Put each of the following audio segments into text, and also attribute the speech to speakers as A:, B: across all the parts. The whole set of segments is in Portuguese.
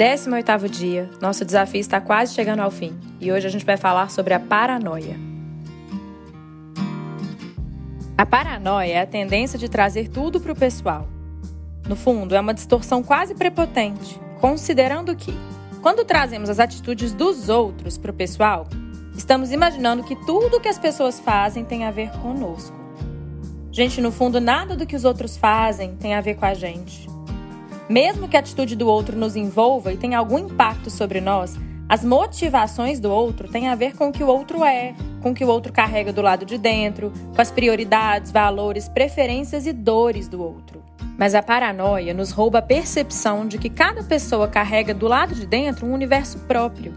A: 18º dia. Nosso desafio está quase chegando ao fim. E hoje a gente vai falar sobre a paranoia. A paranoia é a tendência de trazer tudo para o pessoal. No fundo, é uma distorção quase prepotente, considerando que, quando trazemos as atitudes dos outros para o pessoal, estamos imaginando que tudo que as pessoas fazem tem a ver conosco. Gente, no fundo, nada do que os outros fazem tem a ver com a gente. Mesmo que a atitude do outro nos envolva e tenha algum impacto sobre nós, as motivações do outro têm a ver com o que o outro é, com o que o outro carrega do lado de dentro, com as prioridades, valores, preferências e dores do outro. Mas a paranoia nos rouba a percepção de que cada pessoa carrega do lado de dentro um universo próprio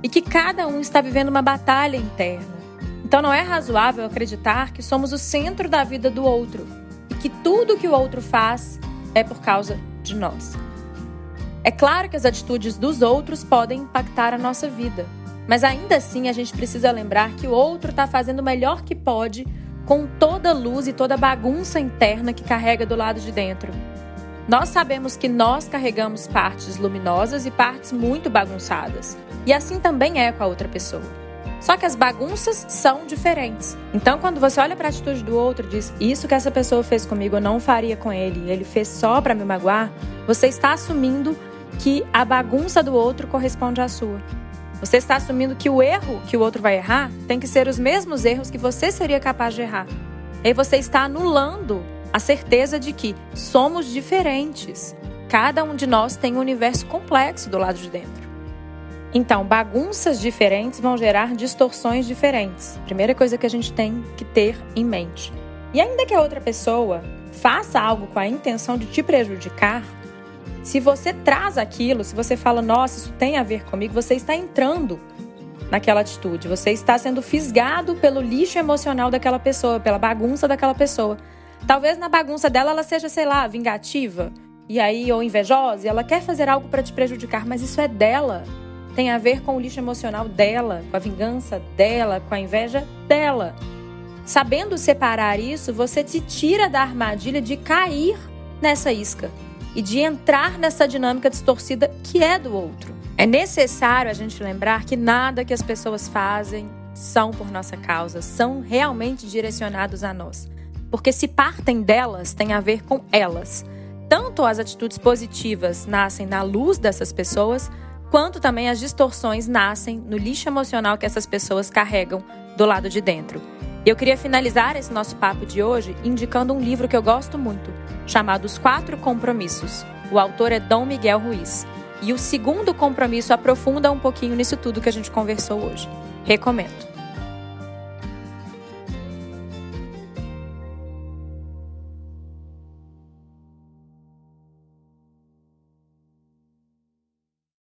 A: e que cada um está vivendo uma batalha interna então não é razoável acreditar que somos o centro da vida do outro e que tudo que o outro faz é por causa de nós. É claro que as atitudes dos outros podem impactar a nossa vida, mas ainda assim a gente precisa lembrar que o outro está fazendo o melhor que pode com toda a luz e toda a bagunça interna que carrega do lado de dentro. Nós sabemos que nós carregamos partes luminosas e partes muito bagunçadas, e assim também é com a outra pessoa. Só que as bagunças são diferentes. Então, quando você olha para a atitude do outro e diz: Isso que essa pessoa fez comigo, eu não faria com ele, ele fez só para me magoar, você está assumindo que a bagunça do outro corresponde à sua. Você está assumindo que o erro que o outro vai errar tem que ser os mesmos erros que você seria capaz de errar. E aí você está anulando a certeza de que somos diferentes. Cada um de nós tem um universo complexo do lado de dentro. Então, bagunças diferentes vão gerar distorções diferentes. Primeira coisa que a gente tem que ter em mente. E ainda que a outra pessoa faça algo com a intenção de te prejudicar, se você traz aquilo, se você fala, nossa, isso tem a ver comigo, você está entrando naquela atitude, você está sendo fisgado pelo lixo emocional daquela pessoa, pela bagunça daquela pessoa. Talvez na bagunça dela ela seja, sei lá, vingativa, e aí ou invejosa, e ela quer fazer algo para te prejudicar, mas isso é dela tem a ver com o lixo emocional dela, com a vingança dela, com a inveja dela. Sabendo separar isso, você te tira da armadilha de cair nessa isca e de entrar nessa dinâmica distorcida que é do outro. É necessário a gente lembrar que nada que as pessoas fazem são por nossa causa, são realmente direcionados a nós. Porque se partem delas, tem a ver com elas. Tanto as atitudes positivas nascem na luz dessas pessoas, quanto também as distorções nascem no lixo emocional que essas pessoas carregam do lado de dentro. Eu queria finalizar esse nosso papo de hoje indicando um livro que eu gosto muito, chamado Os Quatro Compromissos. O autor é Dom Miguel Ruiz. E o segundo compromisso aprofunda um pouquinho nisso tudo que a gente conversou hoje. Recomendo.